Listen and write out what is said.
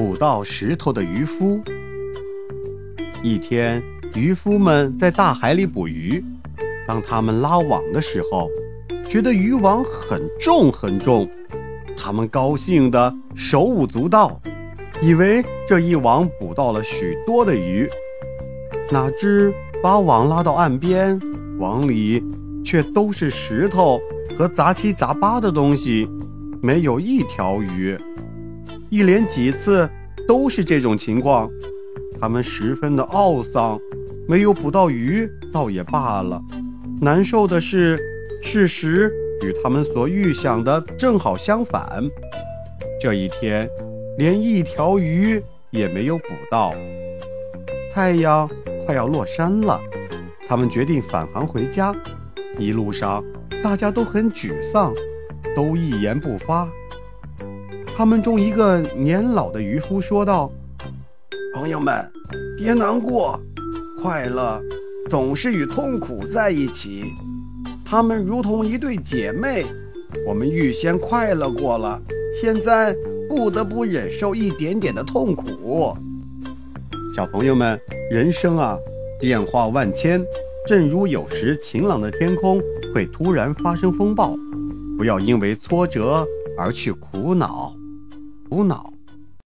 捕到石头的渔夫。一天，渔夫们在大海里捕鱼，当他们拉网的时候，觉得渔网很重很重，他们高兴得手舞足蹈，以为这一网捕到了许多的鱼。哪知把网拉到岸边，网里却都是石头和杂七杂八的东西，没有一条鱼。一连几次都是这种情况，他们十分的懊丧，没有捕到鱼倒也罢了。难受的是，事实与他们所预想的正好相反。这一天，连一条鱼也没有捕到。太阳快要落山了，他们决定返航回家。一路上，大家都很沮丧，都一言不发。他们中一个年老的渔夫说道：“朋友们，别难过，快乐总是与痛苦在一起，他们如同一对姐妹。我们预先快乐过了，现在不得不忍受一点点的痛苦。”小朋友们，人生啊，变化万千，正如有时晴朗的天空会突然发生风暴，不要因为挫折而去苦恼。苦恼。